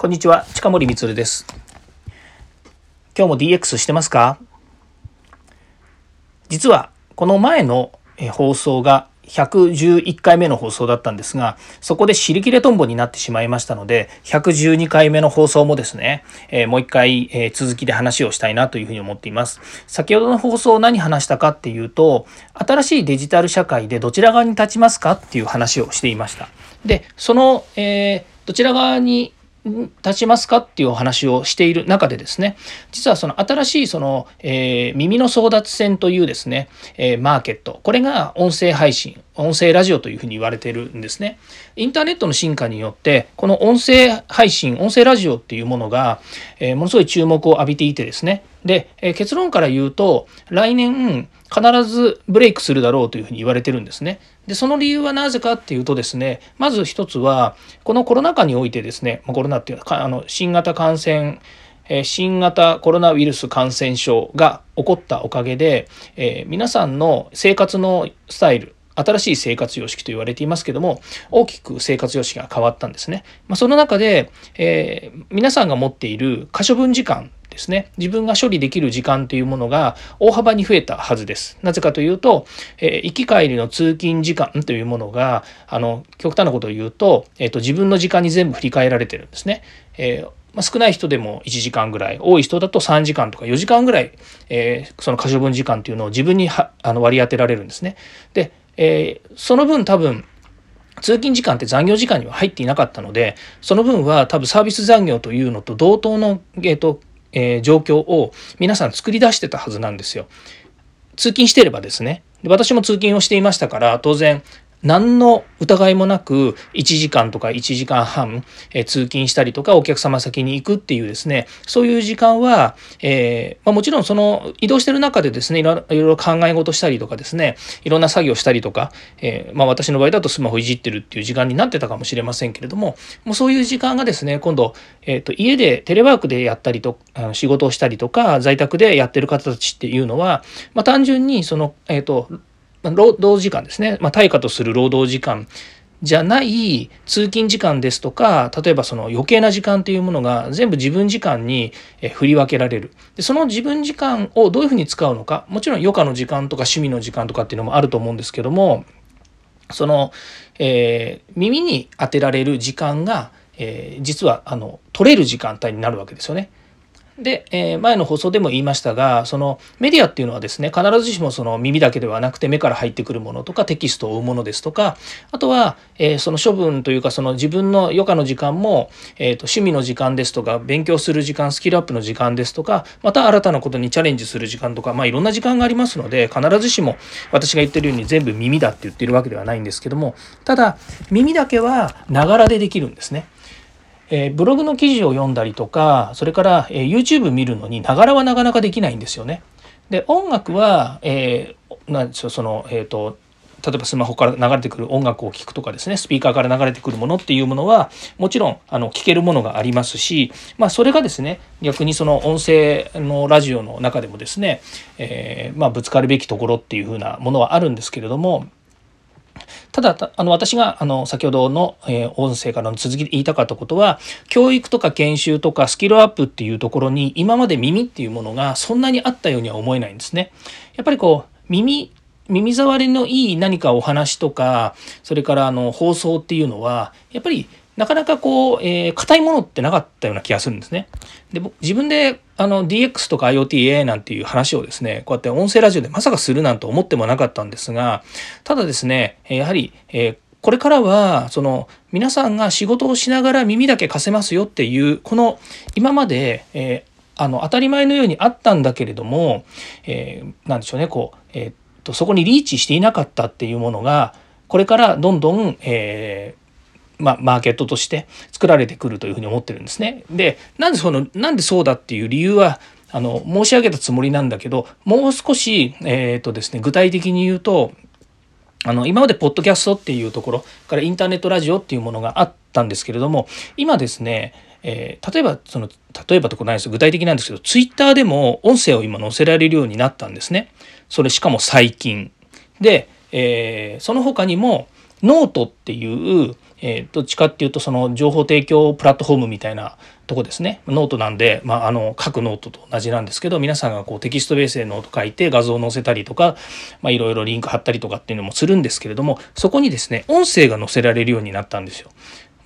こんにちは、近森光です。今日も DX してますか？実は、この前の放送が111回目の放送だったんですが、そこで尻切れトンボになってしまいましたので、112回目の放送もですね、えー、もう一回、えー、続きで話をしたいなというふうに思っています。先ほどの放送何話したかっていうと、新しいデジタル社会でどちら側に立ちますかっていう話をしていました。で、その、えー、どちら側に立ちますかっていうお話をしている中でですね実はその新しいその、えー、耳の争奪戦というですね、えー、マーケットこれが音声配信音声ラジオというふうに言われているんですねインターネットの進化によってこの音声配信音声ラジオっていうものが、えー、ものすごい注目を浴びていてですねで、え結論から言うと来年必ずブレイクするだろうというふうに言われてるんですね。でその理由はなぜかっていうとですねまず一つはこのコロナ禍においてですねコロナっていうかあの新型感染新型コロナウイルス感染症が起こったおかげで、え、皆さんの生活のスタイル新しい生活様式と言われていますけども大きく生活様式が変わったんですね。まあ、その中で、えー、皆さんが持っている可処分時間ですね自分が処理できる時間というものが大幅に増えたはずです。なぜかというと、えー、行き帰りの通勤時間というものがあの極端なことを言うと,、えーと、自分の時間に全部振り返られてるんですね。えーまあ、少ない人でも1時間ぐらい多い人だと3時間とか4時間ぐらい、えー、その可処分時間っていうのを自分にはあの割り当てられるんですね。で、えー、その分多分通勤時間って残業時間には入っていなかったのでその分は多分サービス残業というのと同等の、えーとえー、状況を皆さん作り出してたはずなんですよ。通勤してればですね。私も通勤をしていましたから当然何の疑いもなく1時間とか1時間半、え通勤したりとかお客様先に行くっていうですねそういう時間は、えー、まあ、もちろんその移動してる中でですねいろいろ考え事したりとかですねいろんな作業したりとか、えー、まあ、私の場合だとスマホいじってるっていう時間になってたかもしれませんけれどももうそういう時間がですね今度、えーと、家でテレワークでやったりとあの仕事をしたりとか在宅でやってる方たちっていうのは、まあ、単純にその、えーと、労働時間ですね、まあ、対価とする労働時間じゃない通勤時間ですとか例えばその余計な時間っていうものが全部自分時間に振り分けられるでその自分時間をどういうふうに使うのかもちろん余暇の時間とか趣味の時間とかっていうのもあると思うんですけどもその、えー、耳に当てられる時間が、えー、実はあの取れる時間帯になるわけですよね。で、えー、前の放送でも言いましたがそのメディアっていうのはですね必ずしもその耳だけではなくて目から入ってくるものとかテキストを追うものですとかあとは、えー、その処分というかその自分の余暇の時間も、えーと、趣味の時間ですとか勉強する時間スキルアップの時間ですとかまた新たなことにチャレンジする時間とか、まあ、いろんな時間がありますので必ずしも私が言ってるように全部耳だって言ってるわけではないんですけどもただ耳だけはながらでできるんですね。えー、ブログの記事を読んだりとかそれから、えー、YouTube 見るのにながらはなかなかできないんですよね。で音楽は、えー、なんでしょうそのえっ、ー、と例えばスマホから流れてくる音楽を聴くとかですねスピーカーから流れてくるものっていうものはもちろんあの聞けるものがありますし、まあ、それがですね逆にその音声のラジオの中でもですね、えー、まあ、ぶつかるべきところっていうふうなものはあるんですけれどもただあの私があの先ほどの、えー、音声からの続きで言いたかったことは教育とか研修とかスキルアップっていうところに今まで耳っていうものがそんなにあったようには思えないんですね。やっぱりこう耳耳障りのいい何かお話とかそれからあの放送っていうのはやっぱりなかなかこう、えー、硬いものってなかったような気がするんですね。で、自分であの DX とか IoT、AI なんていう話をですね、こうやって音声ラジオでまさかするなんて思ってもなかったんですが、ただですね、やはり、えー、これからは、その、皆さんが仕事をしながら耳だけ貸せますよっていう、この、今まで、えー、あの、当たり前のようにあったんだけれども、えー、なんでしょうね、こう、えー、っと、そこにリーチしていなかったっていうものが、これからどんどん、えー、まあ、マーケットとして作られてくるというふうに思ってるんですね。でなんでそのなんでそうだっていう理由はあの申し上げたつもりなんだけどもう少し、えーとですね、具体的に言うとあの今までポッドキャストっていうところからインターネットラジオっていうものがあったんですけれども今ですねえー、例えばその例えばとこないです具体的なんですけどツイッターでも音声を今載せられるようになったんですね。それしかも最近。で、えー、その他にもノートっていうえー、どっちかっていうとその情報提供プラットフォームみたいなとこですね。ノートなんで、まあ、あの書くノートと同じなんですけど皆さんがこうテキストベースでノート書いて画像を載せたりとかいろいろリンク貼ったりとかっていうのもするんですけれどもそこにですね音声が載せられるようになったんですよ。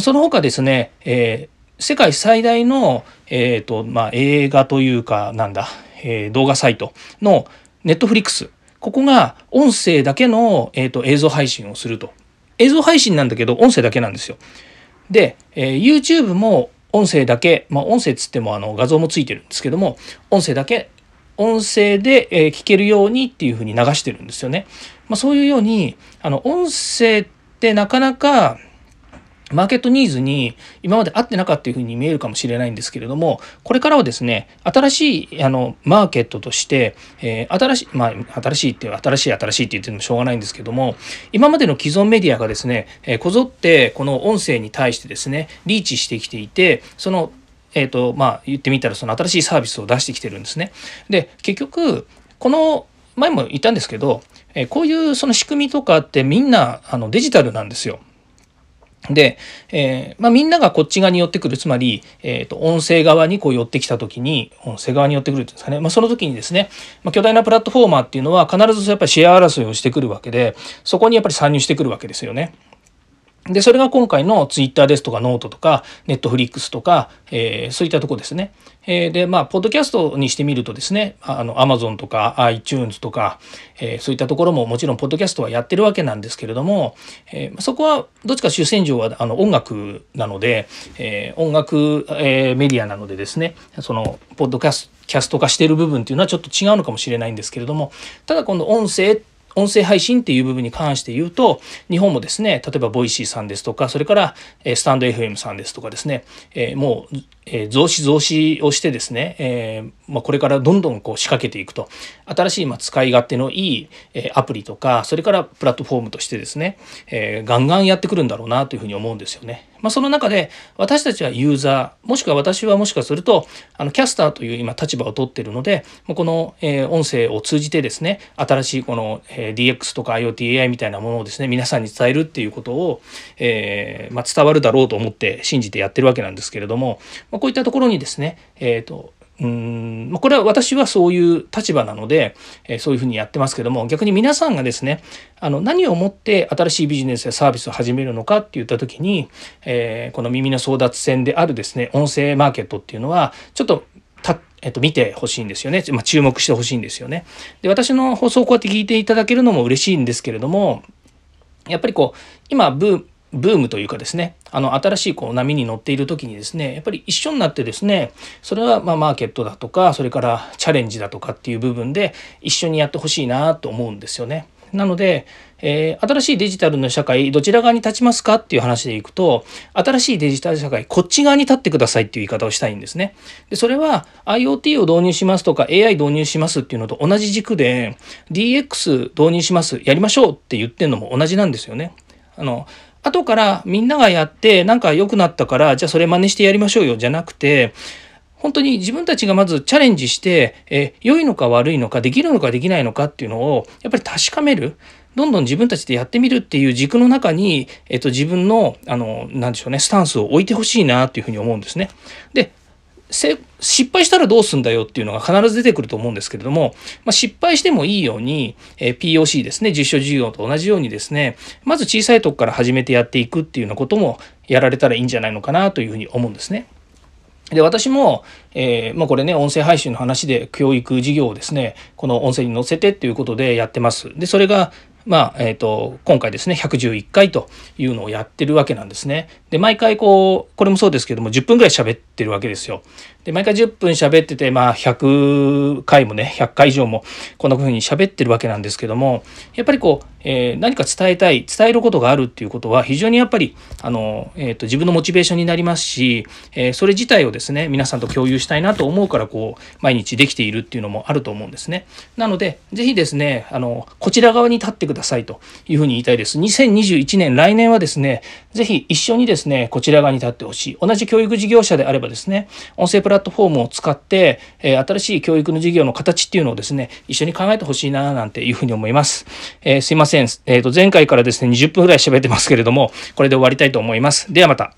その他ですね、えー、世界最大の、えーとまあ、映画というかなんだ、えー、動画サイトのネットフリックスここが音声だけの、えーと映像配信をすると。映像配信なんだけど音声だけなんですよ。で、えー、YouTube も音声だけ、まあ、音声つってもあの画像もついてるんですけども音声だけ音声で聞けるようにっていうふうに流してるんですよね。まあ、そういうようにあの音声ってなかなかマーケットニーズに今まで合ってなかったというふうに見えるかもしれないんですけれども、これからはですね、新しいあのマーケットとして、えー、新しい、まあ、新しいって、新しい新しいって言ってもしょうがないんですけども、今までの既存メディアがですね、えー、こぞってこの音声に対してですね、リーチしてきていて、そのえーとまあ、言ってみたらその新しいサービスを出してきてるんですね。で結局この前も言ったんですけど、え、こういうその仕組みとかってみんなあのデジタルなんですよ。で、えー、まあ、みんながこっち側に寄ってくるつまり、えーと、音声側にこう寄ってきた時に音声側に寄ってくるんですかね、まあ、その時にですね、まあ、巨大なプラットフォーマーっていうのは必ずやっぱりシェア争いをしてくるわけでそこにやっぱり参入してくるわけですよね。で、それが今回のツイッターですとかノートとかネットフリックスとか、えー、そういったとこですね。えー、で、まあ、ポッドキャストにしてみるとですね、あの、アマゾンとか iTunes とか、えー、そういったところももちろんポッドキャストはやってるわけなんですけれども、え、そこはどっちか主戦場はあの音楽なので、え、音楽、え、メディアなのでですね、その、ポッドキャストキャスト化してる部分っていうのはちょっと違うのかもしれないんですけれどもただ今度音声っ音声配信っていう部分に関して言うと日本もですね例えばボイシーさんですとかそれからスタンド FM さんですとかですね、え、もうえ増資増資をしてですね、え、ま、これからどんどんこう仕掛けていくと新しいま使い勝手のいい、えアプリとかそれからプラットフォームとしてですね、え、ガンガンやってくるんだろうなというふうに思うんですよね。まあ、その中で私たちはユーザーもしくは私はもしかするとあのキャスターという今立場を取っているのでこの、音声を通じてですね新しいこの、DX とか IoTAI みたいなものをですね皆さんに伝えるっていうことを、えー、まあ、伝わるだろうと思って信じてやってるわけなんですけれども、まこういったところにですね、えっ、ー、と、うんこれは私はそういう立場なので、えそういうふうにやってますけども逆に皆さんがですねあの何をもって新しいビジネスやサービスを始めるのかって言った時に、えー、この耳の争奪戦であるですね音声マーケットっていうのはちょっとたえっと、見てほしいんですよね。まあ、注目してほしいんですよね。で、私の放送をこうやって聞いていただけるのも嬉しいんですけれども、やっぱりこう、今ブー、ブームというかですねあの新しいこう波に乗っている時にですねやっぱり一緒になってですねそれはまマーケットだとかそれからチャレンジだとかっていう部分で一緒にやってほしいなと思うんですよね。なので、えー、新しいデジタルの社会どちら側に立ちますかっていう話でいくと新しいデジタル社会こっち側に立ってくださいっていう言い方をしたいんですね。でそれは IoT を導入しますとか AI 導入しますっていうのと同じ軸で DX 導入しますやりましょうって言ってるのも同じなんですよね。あの後からみんながやってなんか良くなったからじゃあそれ真似してやりましょうよじゃなくて本当に自分たちがまずチャレンジして、え良いのか悪いのかできるのかできないのかっていうのをやっぱり確かめるどんどん自分たちでやってみるっていう軸の中に、えっと、自分のあのなんでしょうねスタンスを置いてほしいなっていうふうに思うんですね。で失敗したらどうすんだよっていうのが必ず出てくると思うんですけれども、まあ、失敗してもいいように、え POC ですね、実証事業と同じようにですね、まず小さいとこから始めてやっていくっていうようなこともやられたらいいんじゃないのかなというふうに思うんですね。で、私も、えー、まあ、これね、音声配信の話で教育事業をですね、この音声に載せてっていうことでやってます。で、それが、まあ、えっ、ー、と、今回ですね、111回というのをやってるわけなんですね。で、毎回こう、これもそうですけども、10分ぐらい喋ってるわけですよ。で、毎回10分喋ってて、まあ、100回もね、100回以上もこんな風に喋ってるわけなんですけども、やっぱりこう、えー、何か伝えたい、伝えることがあるっていうことは、非常にやっぱり、あの、えっ、ー、と、自分のモチベーションになりますし、えー、それ自体をですね、皆さんと共有したいなと思うから、こう、毎日できているっていうのもあると思うんですね。なので、ぜひですね、あの、こちら側に立ってくださいというふうに言いたいです。2021年、来年はですね、ぜひ一緒にですね、こちら側に立ってほしい。同じ教育事業者であればですね、音声プラットフォームを使って、え新しい教育の事業の形っていうのをですね、一緒に考えてほしいな、なんていうふうに思います。えー、すいません。えっ、と、前回からですね、20分ぐらい喋ってますけれども、これで終わりたいと思います。ではまた。